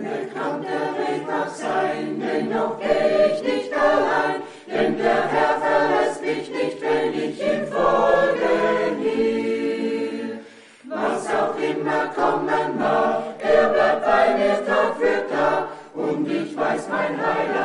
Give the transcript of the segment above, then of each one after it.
Dunkel kann der Weg noch sein, dennoch geh ich nicht allein, denn der Herr verlässt mich nicht, wenn ich ihm folge. Was auch immer kommen mag, er bleibt bei mir Tag für Tag, und ich weiß mein Heiler.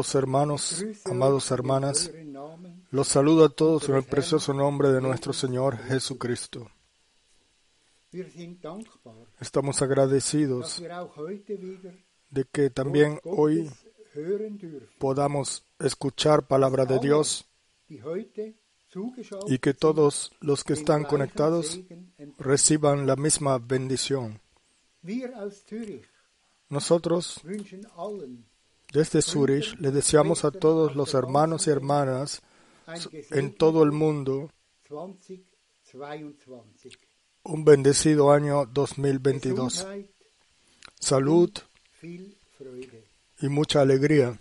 Amados hermanos, amados hermanas, los saludo a todos en el precioso nombre de nuestro Señor Jesucristo. Estamos agradecidos de que también hoy podamos escuchar palabra de Dios y que todos los que están conectados reciban la misma bendición. Nosotros desde Zurich le deseamos a todos los hermanos y hermanas en todo el mundo un bendecido año 2022. Salud y mucha alegría.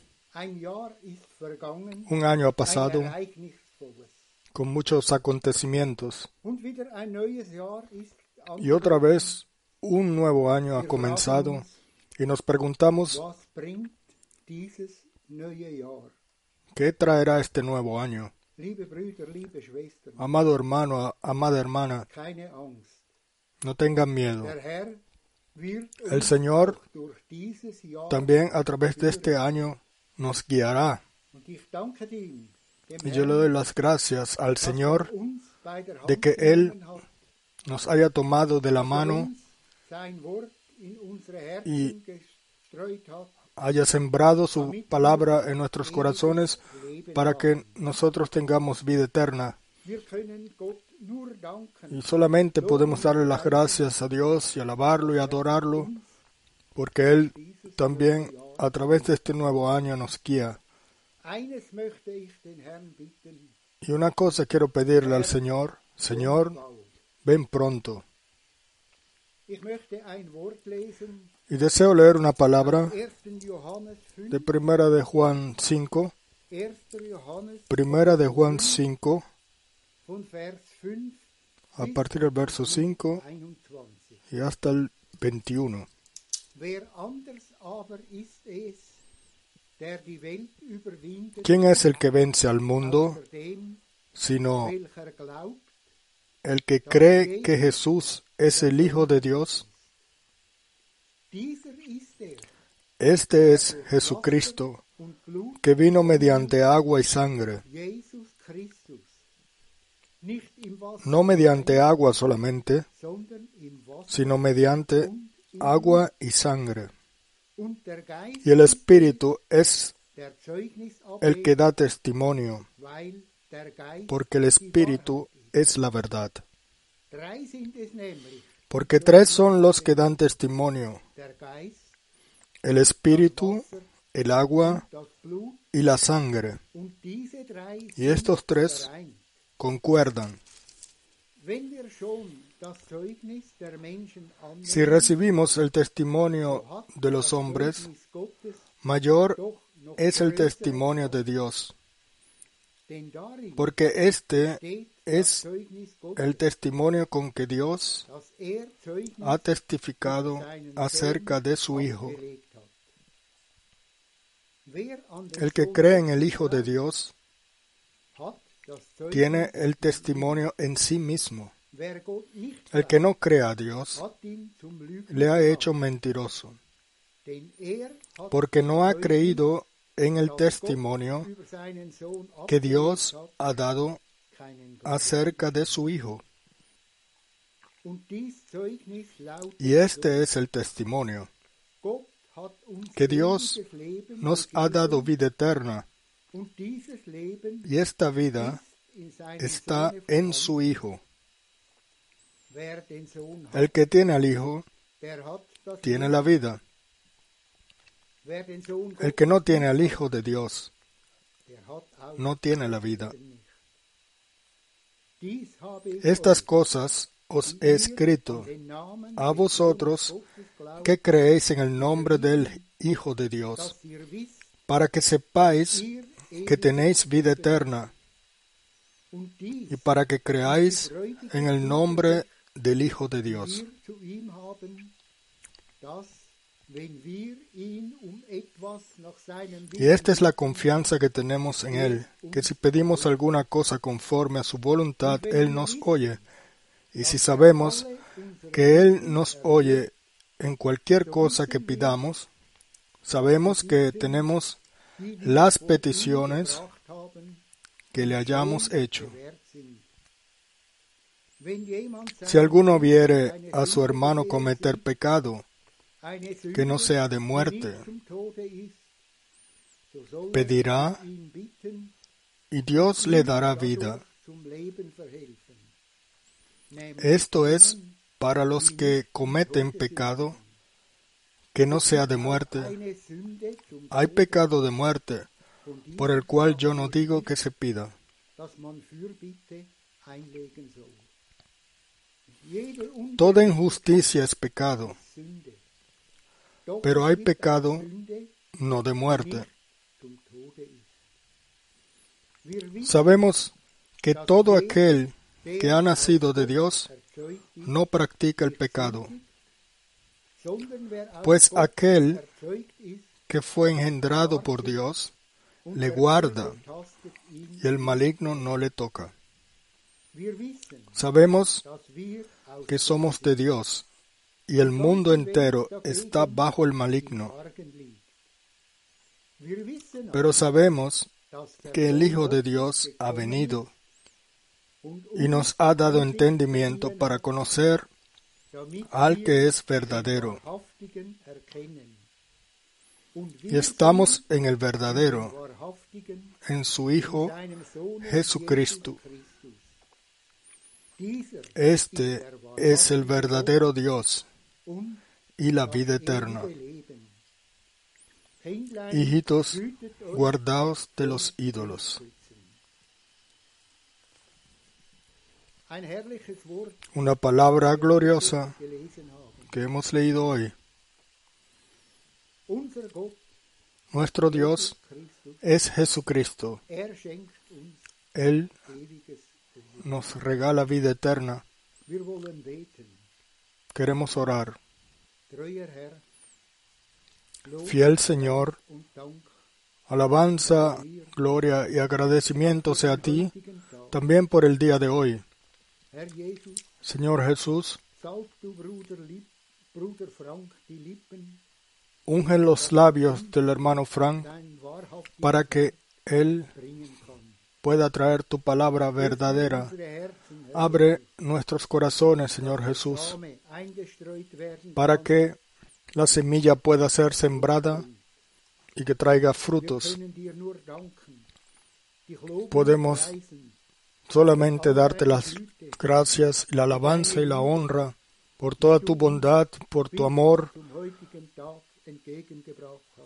Un año ha pasado con muchos acontecimientos. Y otra vez un nuevo año ha comenzado y nos preguntamos ¿Qué traerá este nuevo año? Amado hermano, amada hermana, no tengan miedo. El Señor también a través de este año nos guiará. Y yo le doy las gracias al Señor de que Él nos haya tomado de la mano y haya sembrado su palabra en nuestros corazones para que nosotros tengamos vida eterna. Y solamente podemos darle las gracias a Dios y alabarlo y adorarlo, porque Él también a través de este nuevo año nos guía. Y una cosa quiero pedirle al Señor, Señor, ven pronto. Y deseo leer una palabra de Primera de Juan 5, Primera de Juan 5, a partir del verso 5 y hasta el 21. ¿Quién es el que vence al mundo sino el que cree que Jesús es el Hijo de Dios? Este es Jesucristo, que vino mediante agua y sangre, no mediante agua solamente, sino mediante agua y sangre. Y el Espíritu es el que da testimonio, porque el Espíritu es la verdad. Porque tres son los que dan testimonio, el espíritu, el agua y la sangre. Y estos tres concuerdan. Si recibimos el testimonio de los hombres, mayor es el testimonio de Dios, porque este es el testimonio con que Dios ha testificado acerca de su Hijo. El que cree en el Hijo de Dios tiene el testimonio en sí mismo. El que no cree a Dios le ha hecho mentiroso, porque no ha creído en el testimonio que Dios ha dado acerca de su Hijo. Y este es el testimonio, que Dios nos ha dado vida eterna, y esta vida está en su Hijo. El que tiene al Hijo tiene la vida. El que no tiene al Hijo de Dios no tiene la vida. Estas cosas os he escrito a vosotros que creéis en el nombre del Hijo de Dios, para que sepáis que tenéis vida eterna y para que creáis en el nombre del Hijo de Dios. Y esta es la confianza que tenemos en Él, que si pedimos alguna cosa conforme a su voluntad, Él nos oye. Y si sabemos que Él nos oye en cualquier cosa que pidamos, sabemos que tenemos las peticiones que le hayamos hecho. Si alguno viere a su hermano cometer pecado que no sea de muerte, pedirá y Dios le dará vida. Esto es para los que cometen pecado que no sea de muerte. Hay pecado de muerte, por el cual yo no digo que se pida. Toda injusticia es pecado, pero hay pecado no de muerte. Sabemos que todo aquel que ha nacido de Dios no practica el pecado, pues aquel que fue engendrado por Dios le guarda y el maligno no le toca. Sabemos que somos de Dios y el mundo entero está bajo el maligno. Pero sabemos que el Hijo de Dios ha venido y nos ha dado entendimiento para conocer al que es verdadero. Y estamos en el verdadero, en su Hijo Jesucristo. Este es el verdadero Dios y la vida eterna. Hijitos, guardaos de los ídolos. Una palabra gloriosa que hemos leído hoy. Nuestro Dios es Jesucristo. Él nos regala vida eterna. Queremos orar. Fiel Señor, alabanza, gloria y agradecimiento sea a ti también por el día de hoy. Señor Jesús, unge los labios del hermano Frank para que él pueda traer tu palabra verdadera. Abre nuestros corazones, Señor Jesús, para que la semilla pueda ser sembrada y que traiga frutos. Podemos solamente darte las gracias, la alabanza y la honra por toda tu bondad, por tu amor,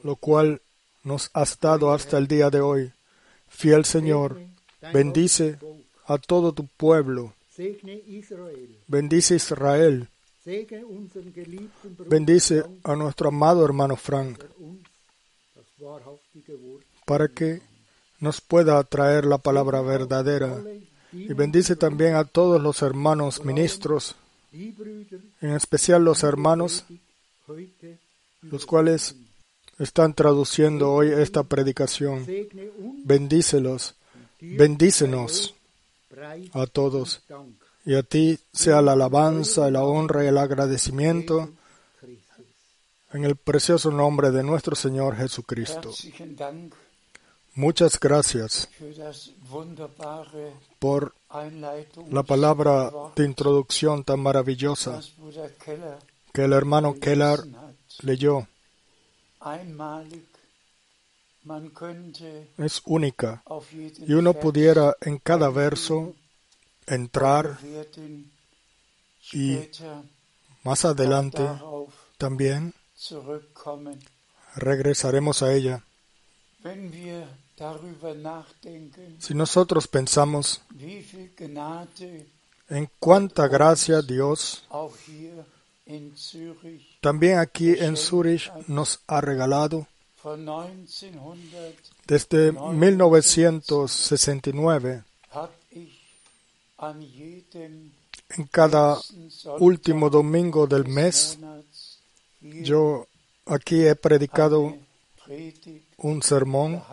lo cual nos has dado hasta el día de hoy. Fiel Señor, bendice a todo tu pueblo. Bendice Israel. Bendice a nuestro amado hermano Frank. Para que nos pueda traer la palabra verdadera. y bendice también a todos los hermanos ministros, en especial los hermanos, los cuales están traduciendo hoy esta predicación. Bendícelos, bendícenos a todos. Y a ti sea la alabanza, la honra y el agradecimiento en el precioso nombre de nuestro Señor Jesucristo. Muchas gracias por la palabra de introducción tan maravillosa que el hermano Keller leyó. Es única. y uno pudiera en cada verso entrar y más adelante también regresaremos a ella. Si nosotros pensamos en cuánta gracia Dios también aquí en Zurich nos ha regalado desde 1969 en cada último domingo del mes yo aquí he predicado un sermón.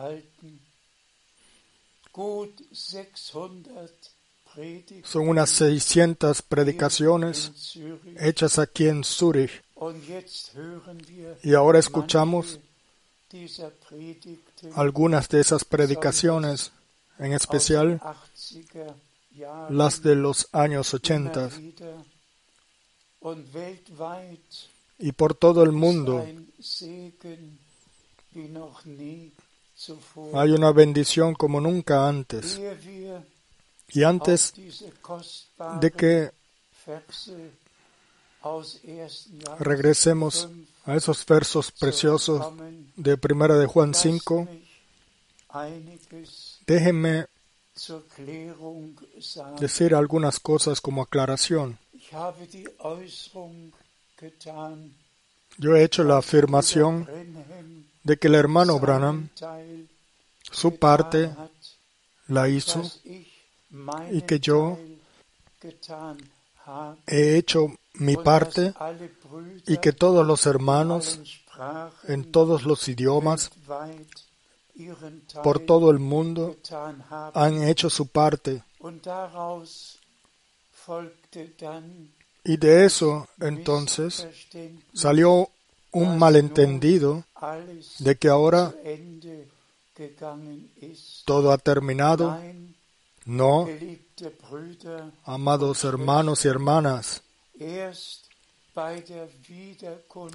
son unas 600 predicaciones hechas aquí en Zurich. Y ahora escuchamos algunas de esas predicaciones, en especial den 80er Jahren las de los años 80 immer wieder und weltweit y por todo el mundo hay una bendición como nunca antes. Y antes de que regresemos 5 a esos versos preciosos de Primera de Juan lasst 5, mich einiges déjenme decir algunas cosas como aclaración. Yo he hecho la afirmación de que el hermano Branham su parte la hizo meinen que yo he hecho mi parte y que todos los hermanos en todos los idiomas por todo el mundo han hecho su parte y de eso entonces salió un malentendido de que ahora todo ha terminado. No, amados hermanos y hermanas,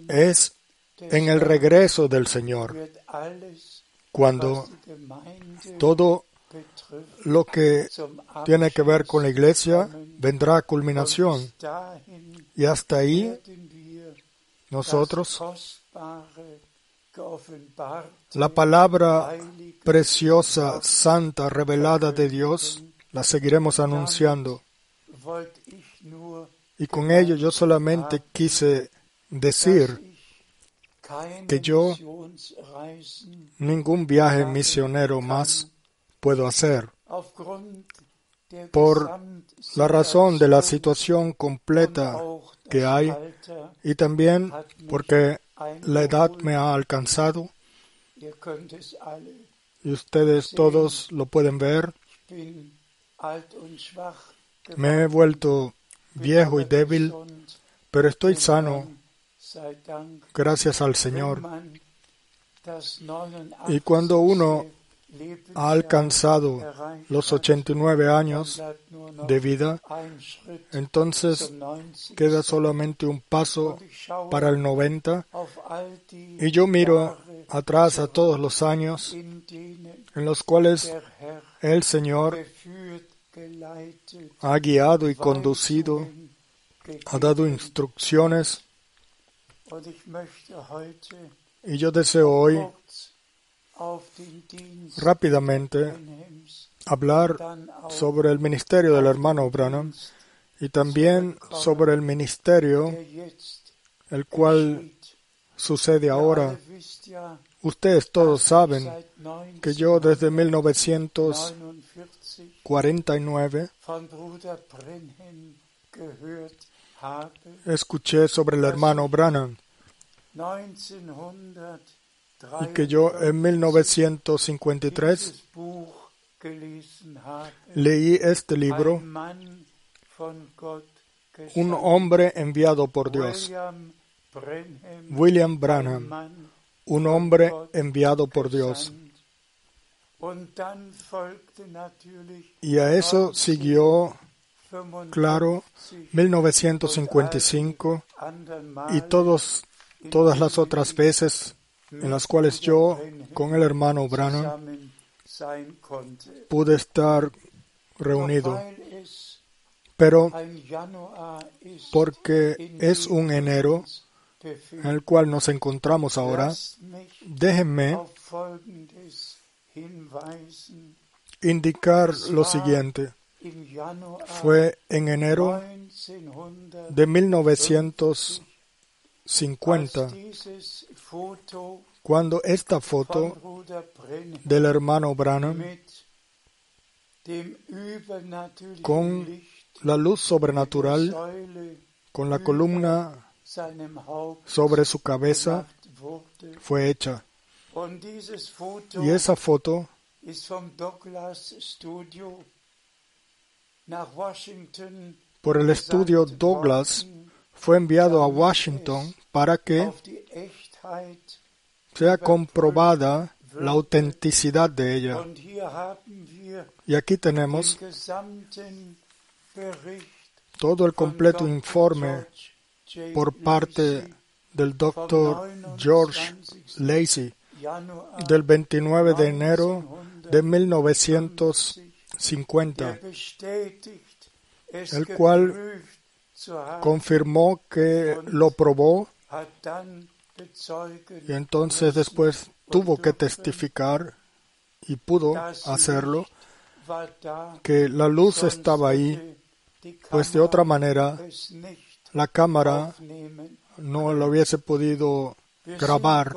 es en el regreso del Señor cuando todo lo que tiene que ver con la iglesia vendrá a culminación. Y hasta ahí nosotros la palabra preciosa, santa, revelada de Dios, la seguiremos anunciando. Y con ello yo solamente quise decir que yo ningún viaje misionero más puedo hacer por la razón de la situación completa que hay y también porque la edad me ha alcanzado y ustedes todos lo pueden ver. Me he vuelto viejo y débil, pero estoy sano gracias al Señor. Y cuando uno 89. Lebensjahr Ha alcanzado los hat, 89 dann años de vida, entonces zum 90. queda solamente un paso para el 90 auf all die y yo miro atrás a todos los años en los cuales el Señor ha guiado y conducido, ha dado instrucciones. y yo deseo hoy rápidamente hablar sobre el ministerio del hermano Branham y también sobre el ministerio el cual sucede ahora. Ustedes todos saben que yo desde 1949 1949 von Bruder Brenhem gehört habe. escuché sobre el hermano Branham y que yo en 1953 dieses Buch gelesen habe. leí este libro, Un hombre enviado por Dios, William Branham, un hombre enviado por Dios. Y a eso siguió, 55 claro, 1955 anderen y todos, todas las otras veces en las cuales yo con el hermano Branham pude estar reunido. Pero porque es un enero en el cual nos encontramos ahora, déjenme. Indicar lo siguiente. Fue en enero 1950, de 1950 als dieses Foto cuando esta foto del hermano Branham Con la luz sobrenatural con la columna sobre su cabeza fue hecha. Y esa foto Washington por el estudio Douglas fue enviado a Washington para que sea comprobada la autenticidad de ella. Y aquí tenemos todo el completo informe por parte del doctor George Lacey del 29 de enero de 1950, der bestätigt, es el cual confirmó que lo probó y entonces después tuvo que testificar y pudo hacerlo que la luz estaba ahí, pues de otra manera la cámara no lo hubiese podido grabar.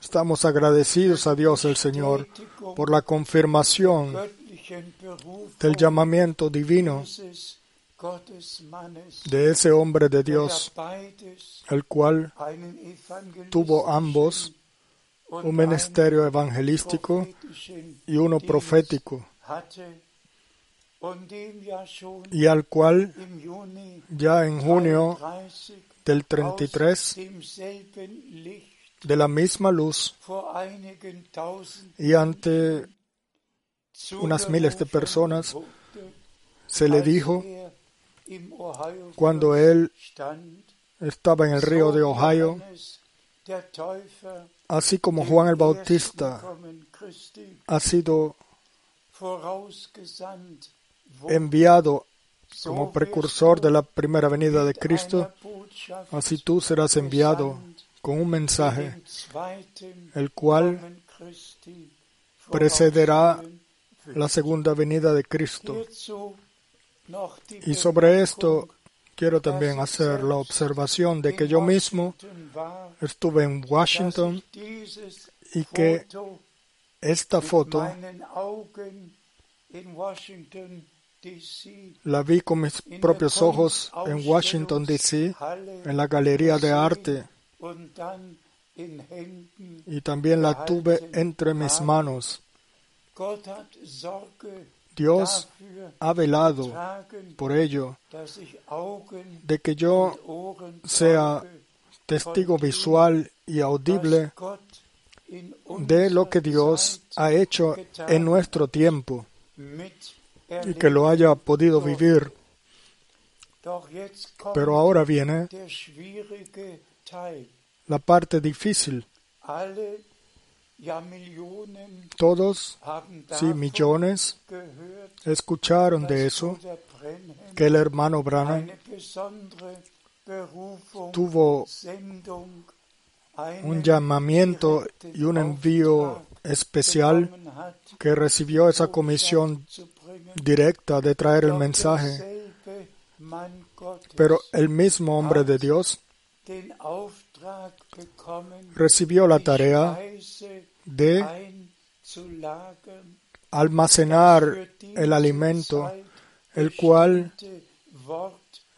Estamos agradecidos a Dios el Señor por la confirmación del llamamiento divino de ese hombre de Dios, el cual tuvo ambos, un ministerio evangelístico y uno profético, y al cual ya en junio 33 del aus 33 demselben Licht de la misma luz y ante unas miles de personas se le dijo cuando él estaba en el río de Ohio, así como Juan el Bautista ha sido enviado como precursor de la primera venida de Cristo, así tú serás enviado con un mensaje, el cual precederá la segunda venida de Cristo. Y sobre esto quiero también hacer la observación de que yo mismo estuve en Washington y que esta foto la vi con mis propios ojos en Washington, D.C., en la Galería de Arte, y también la tuve entre mis manos. Dios ha velado por ello de que yo sea testigo visual y audible de lo que Dios ha hecho en nuestro tiempo y que lo haya podido vivir. Pero ahora viene la parte difícil. Todos, sí, millones, escucharon de eso, que el hermano Branham tuvo un llamamiento y un envío especial que recibió esa comisión. Directa de traer el mensaje. Pero el mismo hombre de Dios recibió la tarea de almacenar el alimento, el cual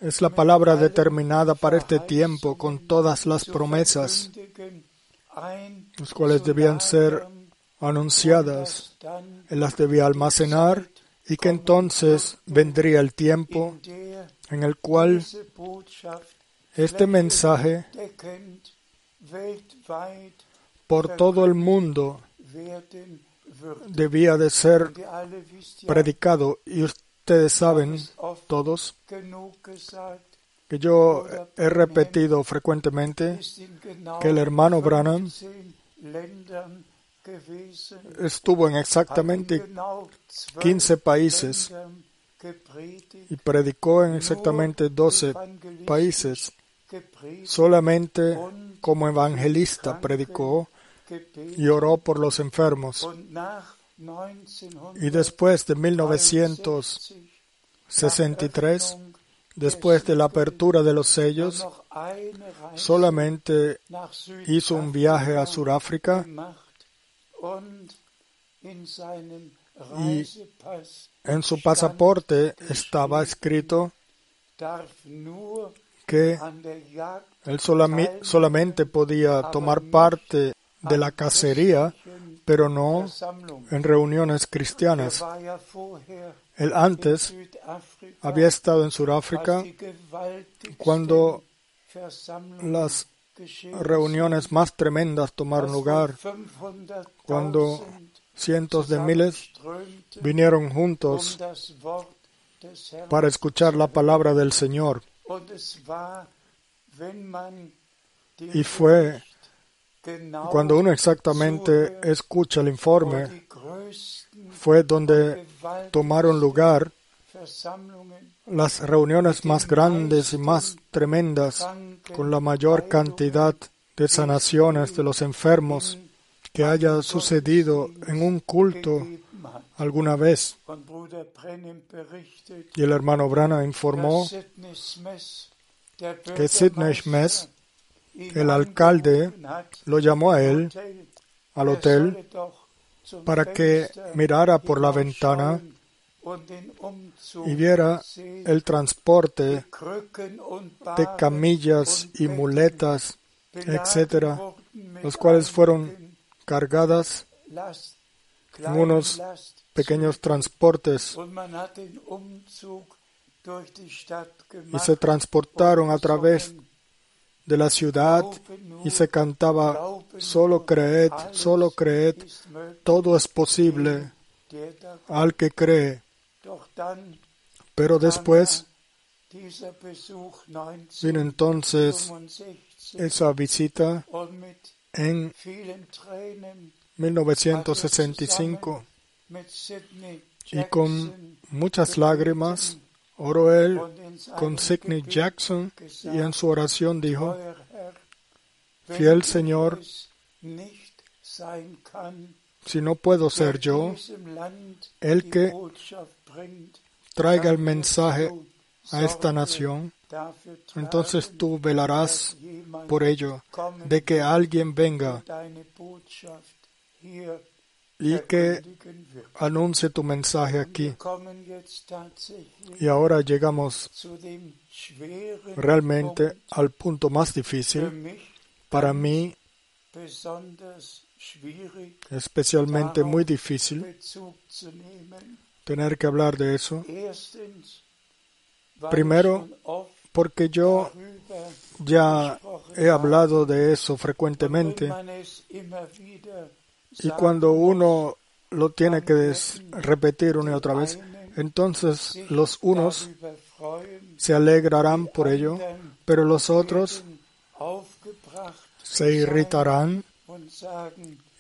es la palabra determinada para este tiempo con todas las promesas, las cuales debían ser anunciadas. Él las debía almacenar y que entonces vendría el tiempo en el cual este mensaje por todo el mundo debía de ser predicado. Y ustedes saben todos que yo he repetido frecuentemente que el hermano Branham estuvo en exactamente 15 países y predicó en exactamente 12 países. Solamente como evangelista predicó y oró por los enfermos. Y después de 1963, después de la apertura de los sellos, solamente hizo un viaje a Sudáfrica y en su pasaporte estaba escrito que él solamente podía tomar parte de la cacería, pero no en reuniones cristianas. Él antes había estado en Sudáfrica cuando las reuniones más tremendas tomaron lugar cuando cientos de miles vinieron juntos para escuchar la palabra del Señor. Y fue cuando uno exactamente escucha el informe, fue donde tomaron lugar las reuniones más grandes y más tremendas, con la mayor cantidad de sanaciones de los enfermos que haya sucedido en un culto alguna vez. Y el hermano Brana informó que Sidney Schmess, el alcalde, lo llamó a él al hotel para que mirara por la ventana y viera el transporte de camillas y muletas, etcétera, los cuales fueron cargadas en unos pequeños transportes y se transportaron a través de la ciudad y se cantaba, solo creed, solo creed, todo es posible al que cree. Pero después vino entonces esa visita en 1965 y con muchas lágrimas oró él con Sidney Jackson y en su oración dijo, fiel Señor, si no puedo ser yo el que traiga el mensaje a esta nación, entonces tú velarás por ello, de que alguien venga y que anuncie tu mensaje aquí. Y ahora llegamos realmente al punto más difícil para mí, especialmente muy difícil, tener que hablar de eso. Primero, porque yo ya he hablado de eso frecuentemente y cuando uno lo tiene que repetir una y otra vez, entonces los unos se alegrarán por ello, pero los otros se irritarán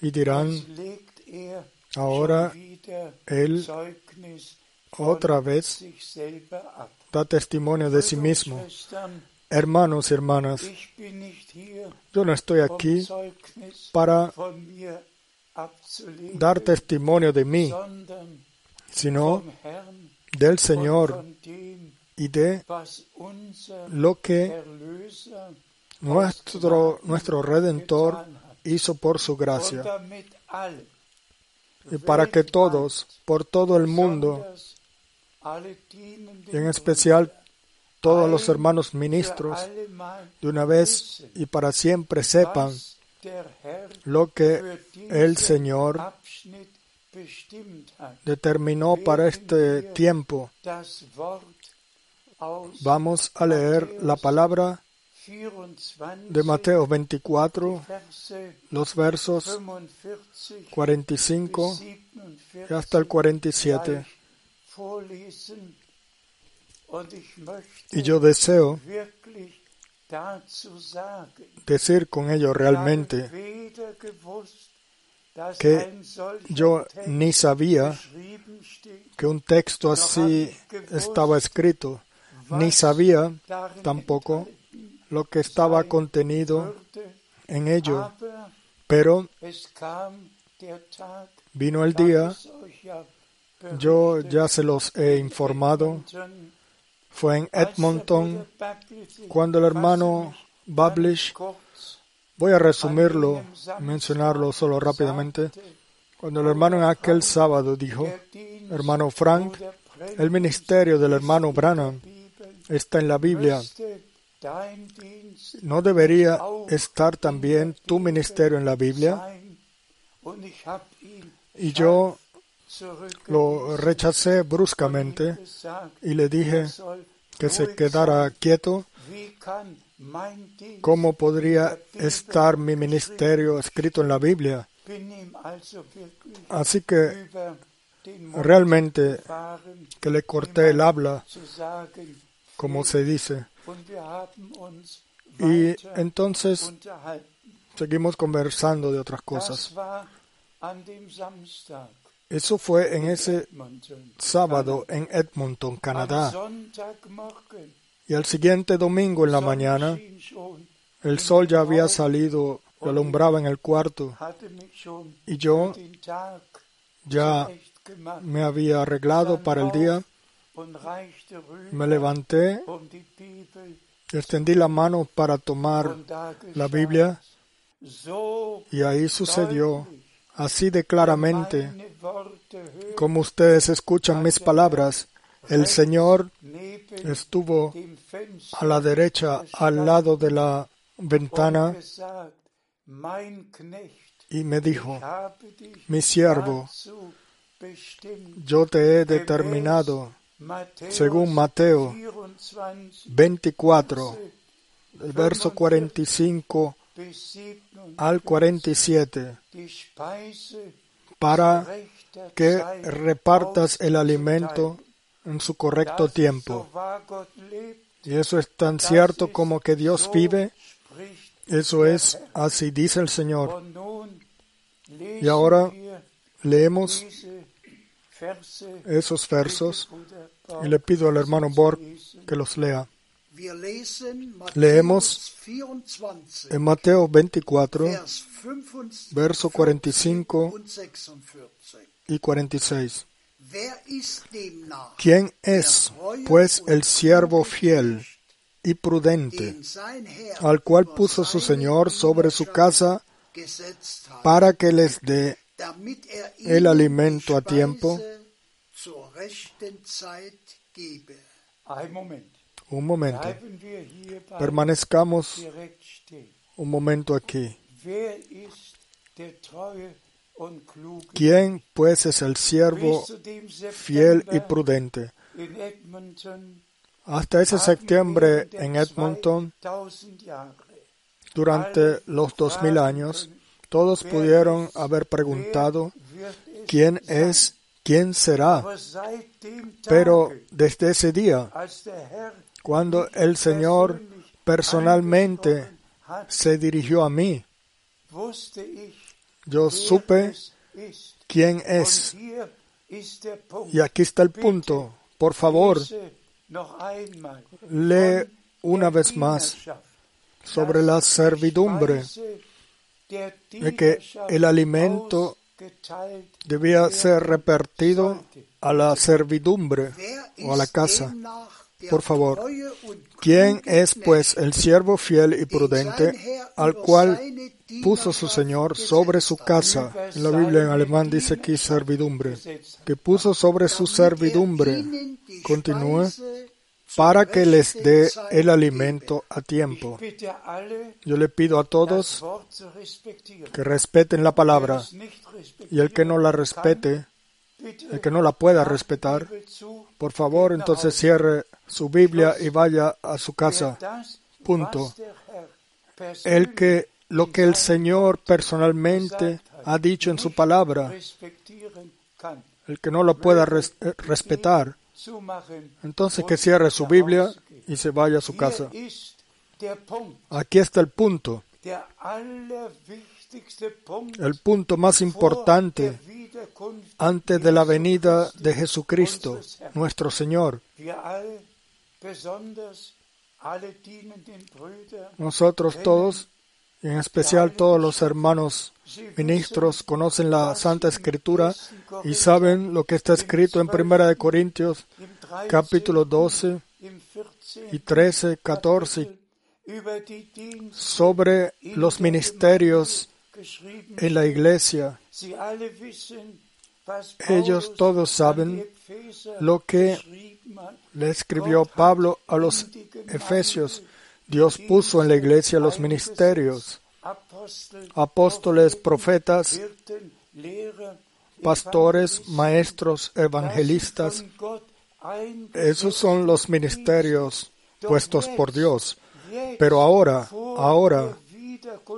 y dirán, ahora él otra vez da testimonio de sí mismo. Hermanos y hermanas, yo no estoy aquí para dar testimonio de mí, sino del Señor y de lo que nuestro, nuestro Redentor hizo por su gracia. Y para que todos, por todo el mundo, y en especial todos los hermanos ministros, de una vez y para siempre sepan lo que el Señor determinó para este tiempo. Vamos a leer la palabra de Mateo 24, los versos 45 y hasta el 47. Y yo deseo decir con ello realmente que yo ni sabía que un texto así estaba escrito, ni sabía tampoco lo que estaba contenido en ello, pero vino el día, yo ya se los he informado, fue en Edmonton cuando el hermano Bablish, voy a resumirlo, mencionarlo solo rápidamente, cuando el hermano en aquel sábado dijo, hermano Frank, el ministerio del hermano Branham está en la Biblia. ¿No debería estar también tu ministerio en la Biblia? Y yo lo rechacé bruscamente y le dije que se quedara quieto, ¿cómo podría estar mi ministerio escrito en la Biblia? Así que realmente que le corté el habla, como se dice. Y entonces seguimos conversando de otras cosas. Eso fue en ese sábado en Edmonton, Canadá. Y al siguiente domingo en la mañana, el sol ya había salido, lo alumbraba en el cuarto, y yo ya me había arreglado para el día, me levanté, um extendí la mano para tomar la Biblia. y ahí sucedió, así de claramente, como ustedes escuchan mis palabras, el Señor estuvo a la derecha al lado de la ventana y me dijo, mi siervo, yo te he determinado, según Mateo 24, 24, el verso 45 bis 47, al 47, die Speise para que repartas el alimento en su correcto tiempo. Y eso es tan cierto como que Dios vive, eso es, así dice el Señor. Y ahora leemos esos versos y le pido al hermano Borg que los lea. Leemos Matthäus 24, En Mateo 24, Vers 45 verso 45 und 46. y 46. Wer ist demnach, ¿Quién es, pues, el siervo fiel y prudente, al cual puso su Señor sobre su casa para que les dé el ihnen alimento a tiempo? Un momento, permanezcamos un momento aquí. ¿Quién, pues, es el siervo fiel y prudente? Hasta ese septiembre en Edmonton, 2000 Jahre durante los dos mil años, todos pudieron haber preguntado quién es, quién será. Dem Pero desde ese día, Herr cuando el Señor personalmente se dirigió a mí, yo supe quién es. Punkt. Y aquí está el punto. Por favor, lee una vez más sobre la servidumbre, de que el alimento debía ser repartido a la servidumbre o a la casa. Por favor, ¿Quién es pues el siervo fiel y den prudente al cual puso su Señor sobre su casa? En la Biblia en alemán dice aquí servidumbre. Que puso sobre su servidumbre, continúe, para que les dé el alimento a tiempo. Yo le pido a todos que respeten la palabra y el que no la respete, el que no la pueda respetar, por favor entonces cierre su Biblia y vaya a su casa. Punto. El que lo que el Señor personalmente ha dicho en su palabra, el que no lo pueda res- respetar, entonces que cierre su Biblia y se vaya a su casa. Aquí está el punto, el punto más importante antes de la venida de Jesucristo, nuestro Señor. Nosotros todos, en especial todos los hermanos ministros, conocen la Santa Escritura y saben lo que está escrito en Primera de Corintios im 13., capítulo 12 im 14. y 13, 14 Kapitel über die Dienste sobre los ministerios en la iglesia. Ellos todos saben lo que. Le escribió Pablo a los Efesios. Dios puso en la iglesia los ministerios, apóstoles, profetas, pastores, maestros, evangelistas, Esos son los ministerios puestos por Dios. Pero ahora, ahora,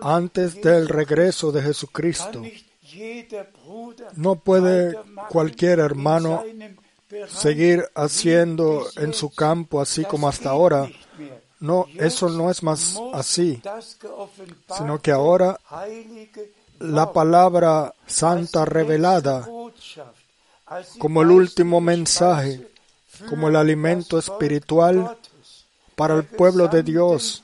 antes del regreso de Jesucristo, no puede cualquier hermano seguir haciendo en su campo así como hasta ahora. No, eso no es más así, sino que ahora la palabra santa revelada como el último mensaje, como el alimento espiritual para el pueblo de Dios,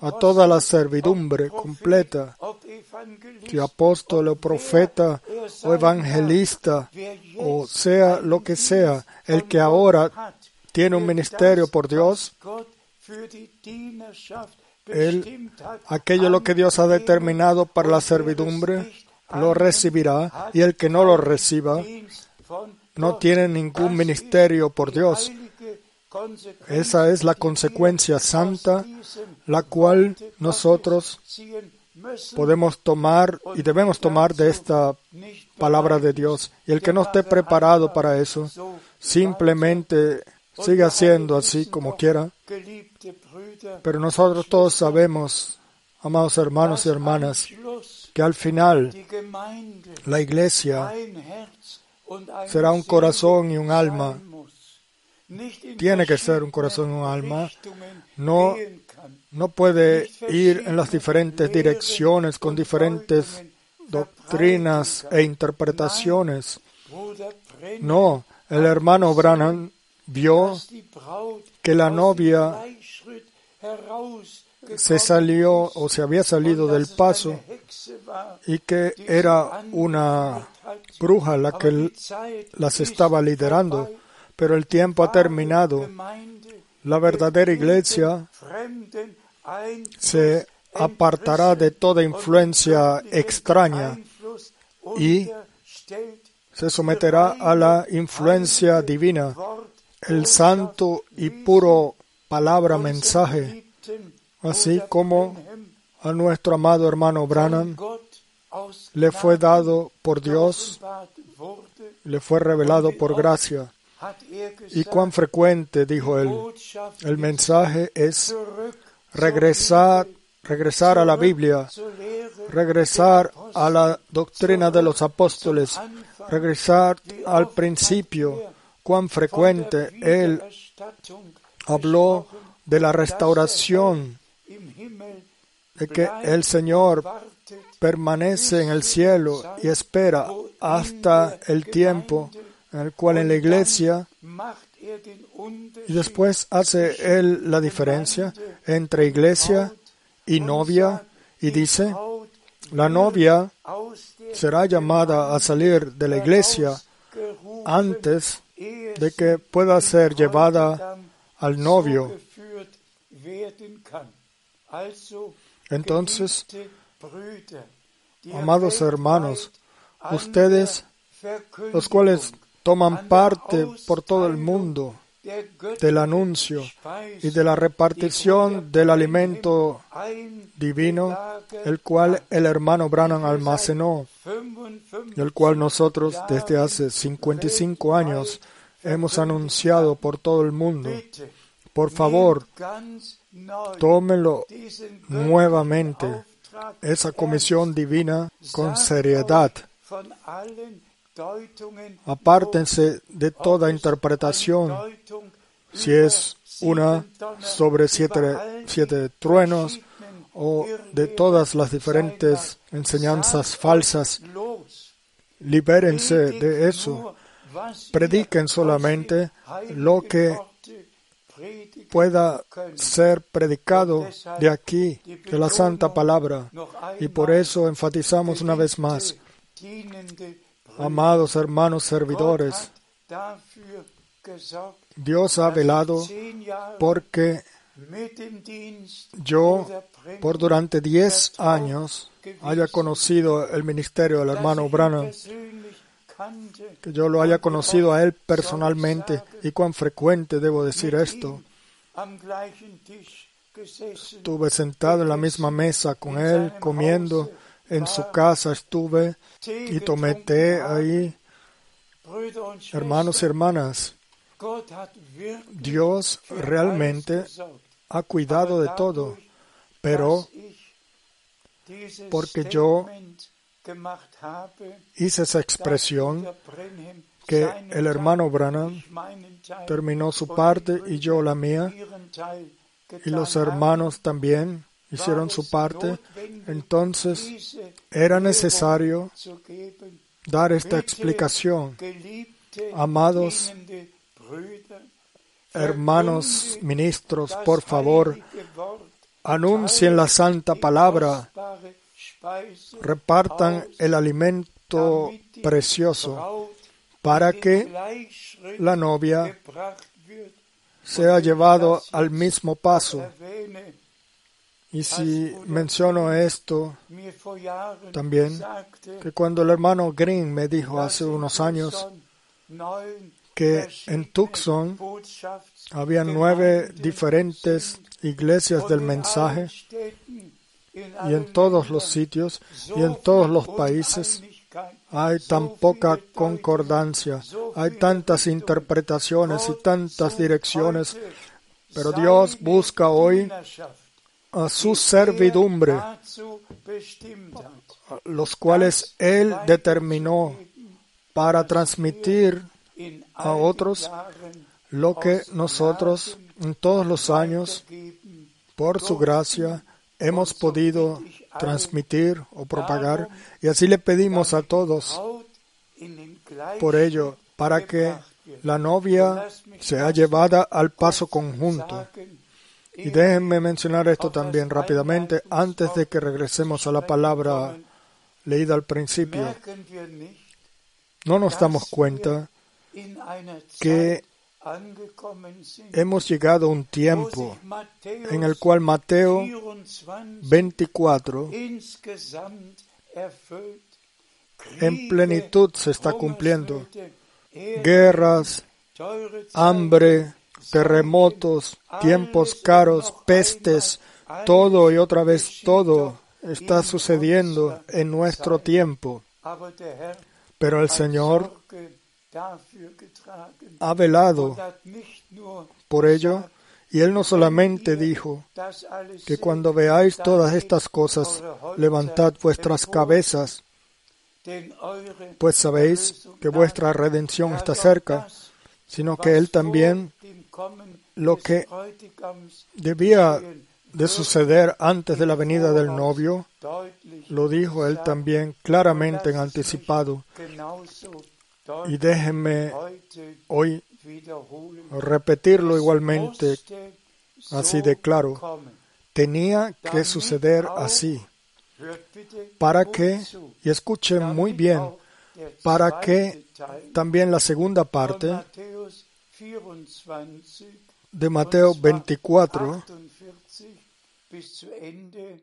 a toda la servidumbre completa, que apóstol o profeta o evangelista, o sea lo que sea, el que ahora tiene un ministerio por Dios, él, aquello lo que Dios ha determinado para la servidumbre, lo recibirá, y el que no lo reciba, no tiene ningún ministerio por Dios. Esa es la consecuencia santa, la cual nosotros podemos tomar y debemos tomar de esta palabra de Dios. Y el que no esté preparado para eso, simplemente siga siendo así como quiera. Pero nosotros todos sabemos, amados hermanos y hermanas, que al final la iglesia será un corazón y un alma tiene que ser un corazón y un alma. No, no puede ir en las diferentes direcciones con diferentes doctrinas e interpretaciones. No, el hermano Branham vio que la novia se salió o se había salido del paso y que era una bruja la que las estaba liderando pero el tiempo ha terminado. La verdadera iglesia se apartará de toda influencia extraña y se someterá a la influencia divina, el santo y puro palabra mensaje, así como a nuestro amado hermano Branham le fue dado por Dios, le fue revelado por gracia. Y cuán frecuente, dijo él, el mensaje es regresar, regresar a la Biblia, regresar a la doctrina de los apóstoles, regresar al principio. Cuán frecuente él habló de la restauración, de que el Señor permanece en el cielo y espera hasta el tiempo en el cual en la iglesia y después hace él la diferencia entre iglesia y novia y dice, la novia será llamada a salir de la iglesia antes de que pueda ser llevada al novio. Entonces, amados hermanos, ustedes, los cuales toman parte por todo el mundo del anuncio y de la repartición del alimento divino, el cual el hermano Branham almacenó, el cual nosotros desde hace 55 años hemos anunciado por todo el mundo. Por favor, tómelo nuevamente, esa comisión divina, con seriedad Apártense de toda interpretación, si es una sobre siete, siete truenos o de todas las diferentes enseñanzas falsas. Libérense de eso. Prediquen solamente lo que pueda ser predicado de aquí, de la santa palabra. Y por eso enfatizamos una vez más Amados hermanos servidores, Dios ha velado porque yo por durante diez años haya conocido el ministerio del hermano Branham, que yo lo haya conocido a él personalmente y cuán frecuente debo decir esto. Estuve sentado en la misma mesa con él, comiendo en su casa estuve y tomé té ahí. Hermanos y hermanas, Dios realmente ha cuidado de todo, pero porque yo hice esa expresión que el hermano Branham terminó su parte y yo la mía, y los hermanos también hicieron su parte, entonces era necesario dar esta explicación. Amados Hermanos ministros, por favor, anuncien la santa palabra, repartan el alimento precioso para que la novia sea llevado al mismo paso. Y si menciono esto, También que cuando el hermano Green me dijo hace unos años que en Tucson había nueve diferentes iglesias del mensaje y en todos los sitios y en todos los países hay tan poca concordancia, hay tantas interpretaciones y tantas direcciones, pero Dios busca hoy a su servidumbre, er los cuales Él determinó para transmitir a otros lo que nosotros en todos los años, por su gracia, hemos podido transmitir o propagar. Y así le pedimos a todos por ello, para que la novia sea llevada al paso conjunto. Y déjenme mencionar esto también rápidamente antes de que regresemos a la palabra leída al principio. No nos damos cuenta que hemos llegado a un tiempo en el cual Mateo 24 24 insgesamt erfüllt. en plenitud se está cumpliendo. Guerras, hambre, terremotos, tiempos caros, pestes, todo y otra vez todo está sucediendo en nuestro tiempo. Pero el Señor ha velado por ello y Él no solamente dijo que cuando veáis todas estas cosas, levantad vuestras cabezas, pues sabéis que vuestra redención está cerca, sino que Él también lo que debía de suceder antes de la venida del novio, lo dijo Él también claramente en anticipado. Y déjenme hoy repetirlo igualmente, así de claro. tenía que suceder así, para que, y escuchen muy bien, para que también la segunda parte Matthäus 24 de Mateo und zwar 24, 48 bis zu Ende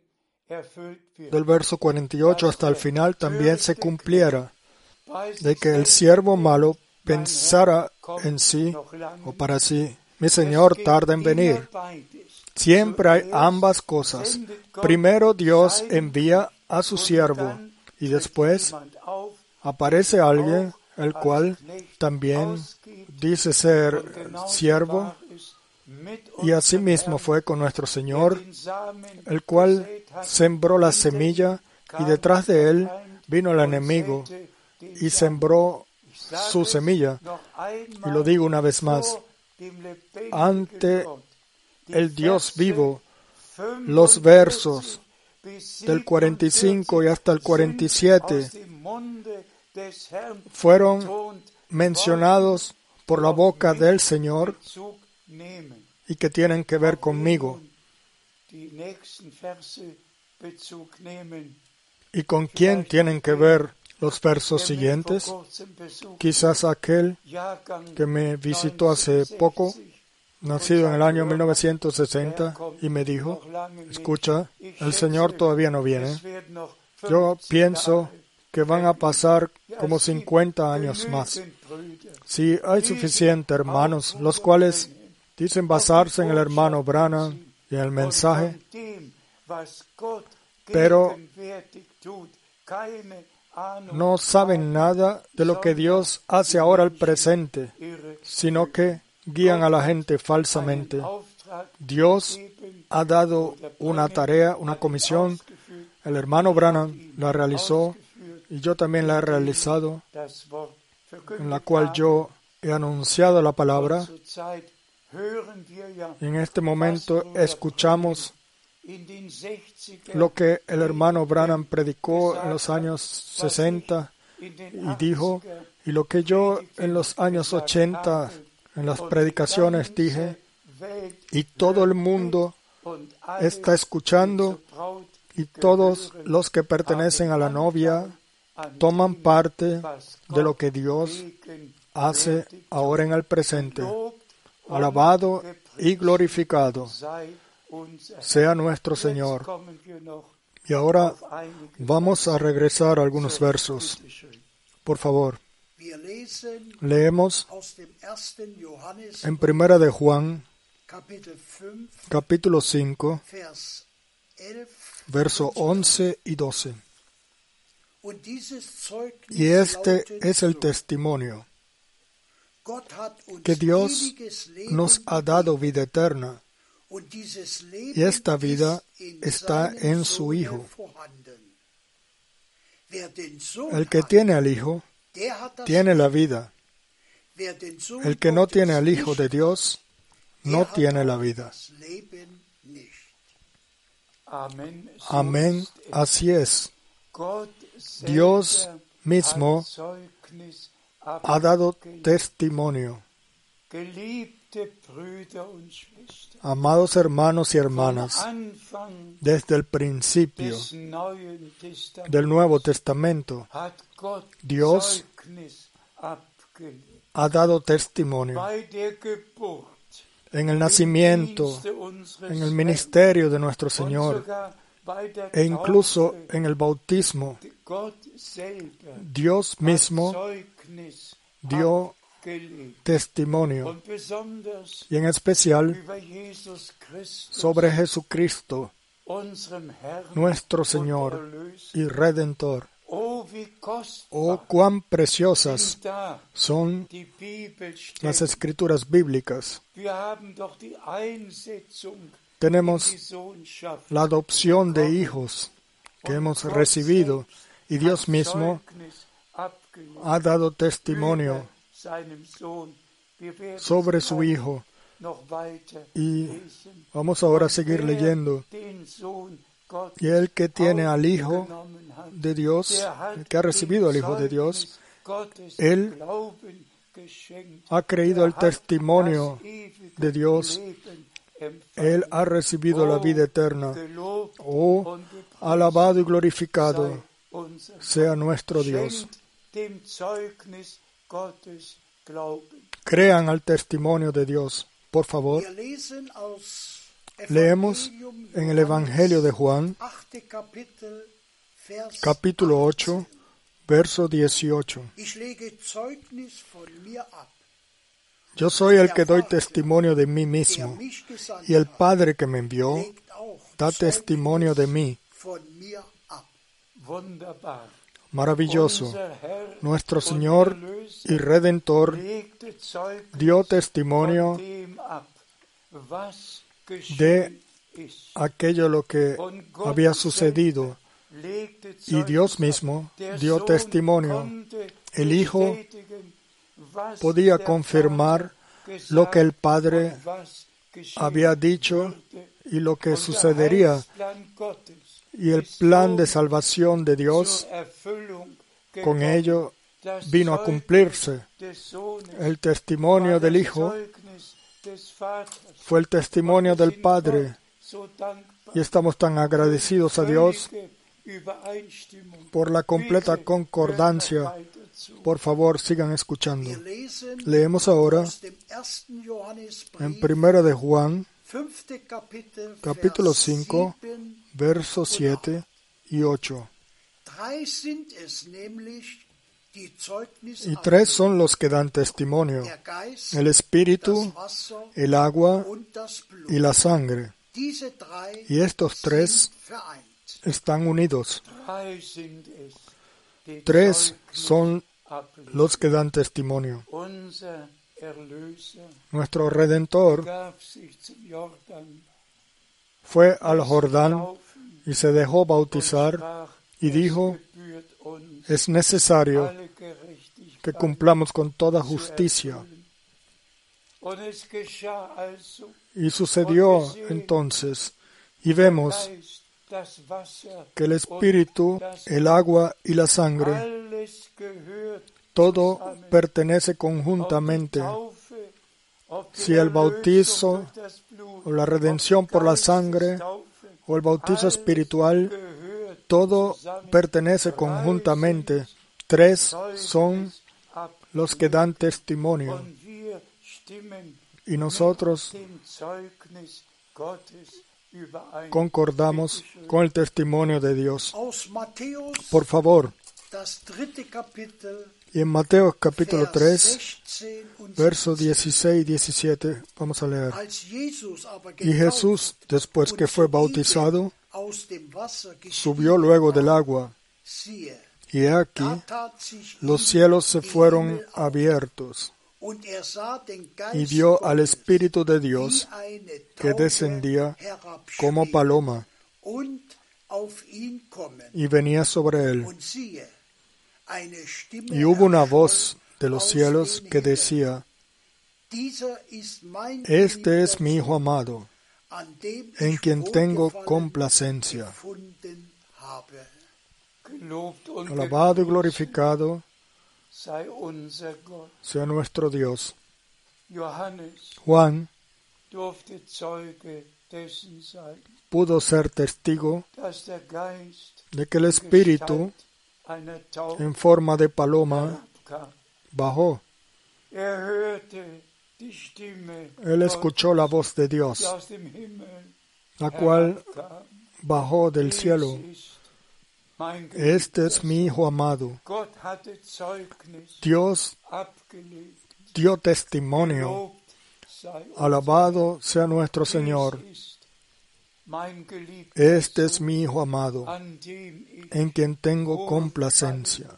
erfüllt wird. del verso 48 hasta el final, también se cumpliera, de que el siervo malo pensara en sí o para sí, mi Señor tarda en venir. Siempre hay ambas cosas. Primero Dios envía a su siervo y después aparece alguien el cual también dice ser siervo y asimismo fue con nuestro Señor, el cual sembró la semilla y detrás de él vino el enemigo y sembró su semilla. Y lo digo una vez más, ante el Dios vivo, los versos del 45 y hasta el 47 fueron mencionados por la boca del Señor y que tienen que ver conmigo. ¿Y con quién tienen que ver los versos siguientes? Quizás aquel que me visitó hace poco, nacido en el año 1960, y me dijo, escucha, el Señor todavía no viene. Yo pienso que van a pasar como 50 años más. Si hay suficientes hermanos, los cuales dicen basarse en el hermano Branham y en el mensaje, pero no saben nada de lo que Dios hace ahora al presente, sino que guían a la gente falsamente. Dios ha dado una tarea, una comisión. El hermano Branham la realizó y yo también la he realizado, en la cual yo he anunciado la palabra. En este momento escuchamos lo que el hermano Branham predicó en los años 60 y dijo, y lo que yo en los años 80 en las predicaciones dije, y todo el mundo está escuchando y todos los que pertenecen a la novia toman parte de lo que Dios hace ahora en el presente. Alabado y glorificado sea nuestro Señor. Y ahora vamos a regresar a algunos versos. Por favor, leemos en Primera de Juan, capítulo 5, verso 11 y 12. Y este es el testimonio que Dios nos ha dado vida eterna. Y esta vida está en su Hijo. El que tiene al Hijo tiene la vida. El que no tiene al Hijo de Dios no tiene la vida. Amén, así es. Dios mismo ha dado testimonio. Amados hermanos y hermanas, desde el principio del Nuevo Testamento, Dios ha dado testimonio en el nacimiento, en el ministerio de nuestro Señor e incluso en el bautismo. Dios mismo dio testimonio y en especial sobre Jesucristo, nuestro Señor y Redentor. Oh, cuán preciosas son las escrituras bíblicas. Tenemos la adopción de hijos que hemos recibido y Dios mismo ha dado testimonio sobre su Hijo. Y vamos ahora a seguir leyendo. Y el que tiene al Hijo de Dios, el que ha recibido al Hijo de Dios, él ha creído el testimonio de Dios. Él ha recibido la vida eterna. Oh, alabado y glorificado sea nuestro Dios. Crean al testimonio de Dios. Por favor, leemos en el Evangelio de Juan, capítulo 8, verso 18. Yo soy el que doy testimonio de mí mismo, y el Padre que me envió da testimonio de mí. Maravilloso. Nuestro Señor y Redentor dio testimonio de aquello lo que había sucedido y Dios mismo dio testimonio. El Hijo podía confirmar lo que el Padre había dicho y lo que sucedería y el plan de salvación de Dios con ello vino a cumplirse. El testimonio del Hijo fue el testimonio del Padre y estamos tan agradecidos a Dios por la completa concordancia. Por favor, sigan escuchando. Leemos ahora en Primera de Juan, capítulo 5, versos 7 y 8. Y tres son los que dan testimonio, el espíritu, el agua y la sangre. Y estos tres están unidos. Tres son los que dan testimonio. Nuestro Redentor fue al Jordán y se dejó bautizar y dijo, es necesario que cumplamos con toda justicia. Y sucedió entonces, y vemos que el Espíritu, el agua y la sangre, todo pertenece conjuntamente. Si el bautizo o la redención por la sangre o el bautizo espiritual, todo pertenece conjuntamente. Tres son los que dan testimonio. Y nosotros concordamos con el testimonio de Dios. Por favor, y en Mateo capítulo Vers 3, 16 und versos 17. 16 y 17, vamos a leer. Y Jesús, después que fue bautizado, subió luego del agua, y aquí los cielos se fueron abiertos, y vio al Espíritu de Dios que descendía como paloma y venía sobre él. Y hubo una voz de los cielos que decía, Este es mi Hijo amado, en quien tengo complacencia. Alabado y glorificado. Sea nuestro Dios. Johannes Juan pudo ser testigo de que el Espíritu, en forma de paloma, bajó. Er Él escuchó la voz de Dios, la cual bajó del cielo. Este es mi Hijo amado. Dios dio testimonio. Alabado sea nuestro Señor. Este es mi Hijo amado, en quien tengo complacencia.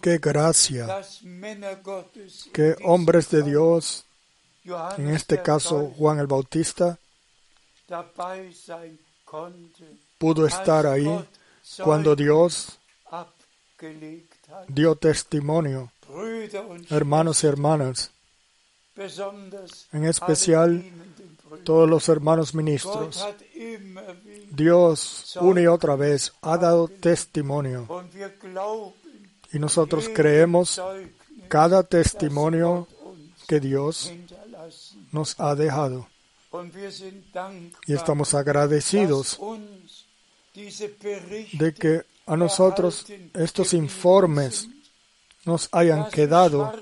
Qué gracia que hombres de Dios, en este caso Juan el Bautista, pudo estar ahí cuando Dios dio testimonio. Hermanos y hermanas, en especial todos los hermanos ministros, Dios una y otra vez ha dado testimonio y nosotros creemos cada testimonio que Dios nos ha dejado Y estamos agradecidos de que a nosotros estos informes nos hayan quedado,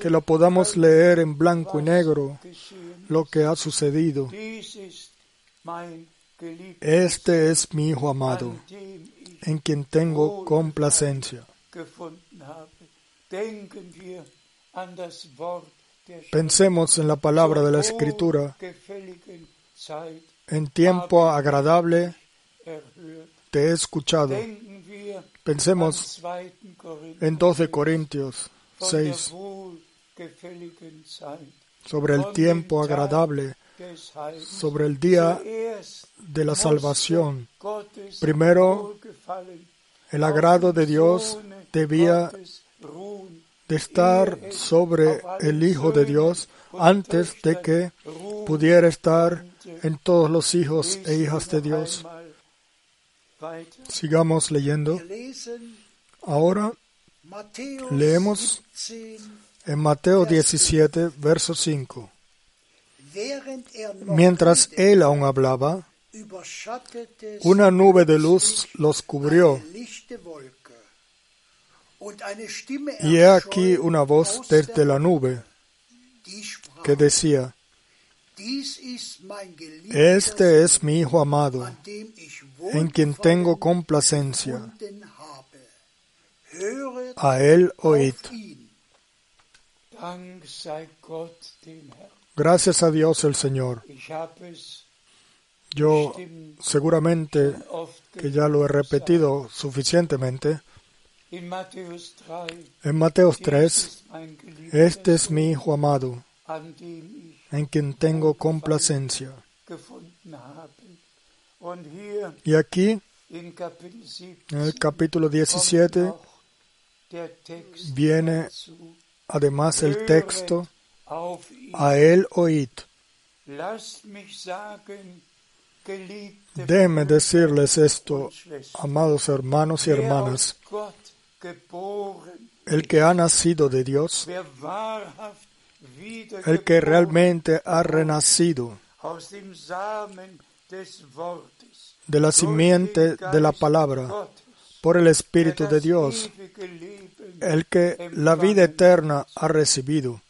que lo podamos leer en blanco y negro, lo que ha sucedido. Este es mi Hijo amado, en quien tengo complacencia. Pensemos en la palabra de la Escritura, en tiempo agradable te he escuchado. Pensemos an 2. Korinther en 2 de Corintios von der 6 wohlgefälligen Zeit sobre el tiempo agradable, sobre el día de la salvación. Primero, El agrado de Dios debía de estar sobre el Hijo de Dios antes de que pudiera estar en todos los hijos e hijas de Dios. Sigamos leyendo. Ahora Leemos 17, en Mateo 17, verso 5. während er noch Mientras él aún hablaba, una nube de luz los cubrió, y he aquí una voz desde la nube que decía, Este es mi Hijo amado, en quien tengo complacencia. A él oíd. Gracias a Dios el Señor. Yo seguramente que ya lo he repetido suficientemente. In Matthäus 3, En Mateo dies 3, ist mein geliebter este es mi Hijo amado, en quien tengo complacencia. Y aquí, in Kapitel 7 en el capítulo kommt 17, noch der Text viene además el texto, a él oíd. Déjenme decirles esto, amados hermanos y hermanas, el que ha nacido de Dios, el que realmente ha renacido de la simiente de la palabra, por el Espíritu de Dios, el que la vida eterna ha recibido.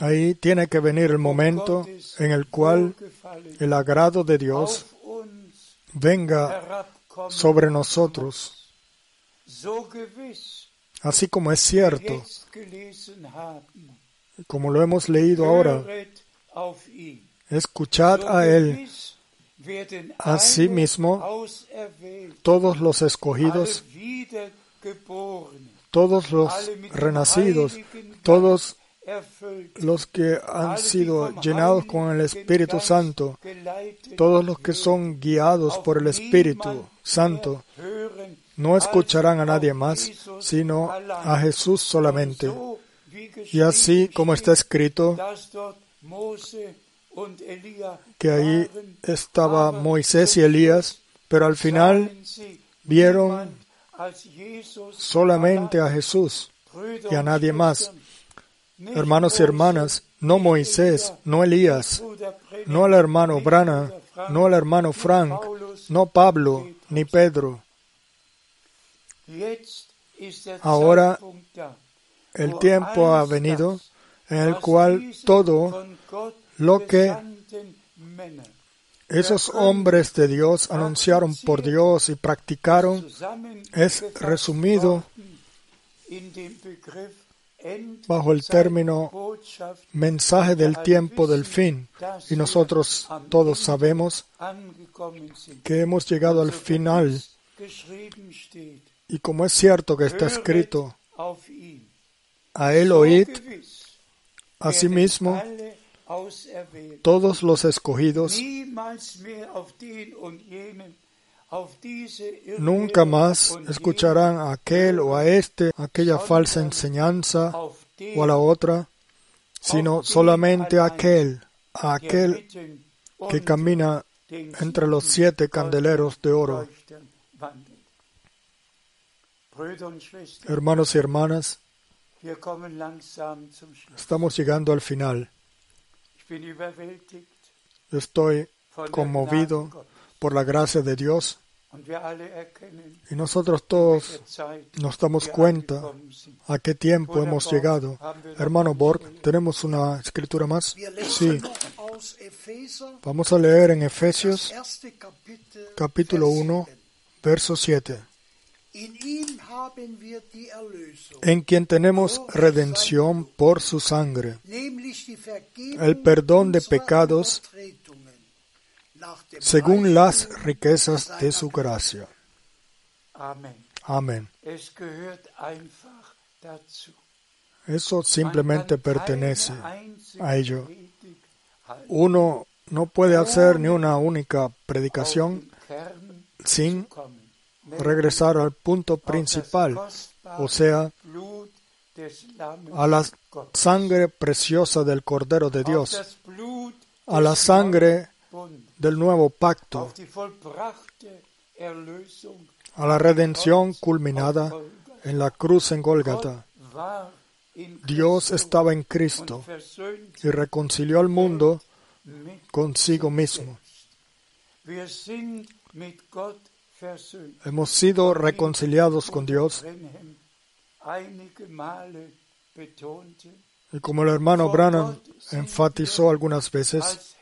Ahí tiene que venir el momento en el cual el agrado de Dios venga sobre nosotros, así como es cierto, como lo hemos leído ahora, escuchad a Él, Asimismo, todos los escogidos, todos los renacidos, todos los que han sido llenados con el Espíritu Santo, todos los que son guiados por el Espíritu Santo, no escucharán a nadie más, sino a Jesús solamente. Y así como está escrito, que ahí estaba Moisés y Elías, pero al final vieron solamente a. Jesús y a nadie más. Hermanos y hermanas, no Moisés, no Elías, no el hermano Brana, no el hermano Frank, no Pablo, ni Pedro. Ahora El tiempo ha venido en el cual todo lo que esos hombres de Dios anunciaron por Dios y practicaron es resumido bajo el término mensaje del tiempo del fin. Y nosotros todos sabemos que hemos llegado al final y como es cierto que está escrito, a él oíd, asimismo todos los escogidos Nunca más escucharán a aquel o a este, aquella falsa enseñanza o a la otra, sino solamente a aquel, a aquel que camina entre los siete candeleros de oro. Hermanos y hermanas, estamos llegando al final. Estoy conmovido. Por la gracia de Dios y nosotros todos nos damos cuenta a qué tiempo hemos llegado. Hermano Borg, ¿tenemos una escritura más? Sí, vamos a leer en Efesios capítulo Vers 1, 7. verso 7, In ihm haben wir die Erlösung, en quien tenemos redención por su sangre, el perdón de pecados según las riquezas de su gracia. Amén. Eso simplemente pertenece a ello. Uno no puede hacer ni una única predicación sin regresar al punto principal, o sea, a la sangre preciosa del Cordero de Dios, a la sangre del nuevo pacto, a la redención culminada en la cruz en in Dios estaba en Cristo y reconcilió al mundo consigo mismo. Hemos sido reconciliados con Dios Y como el hermano Branham enfatizó algunas veces,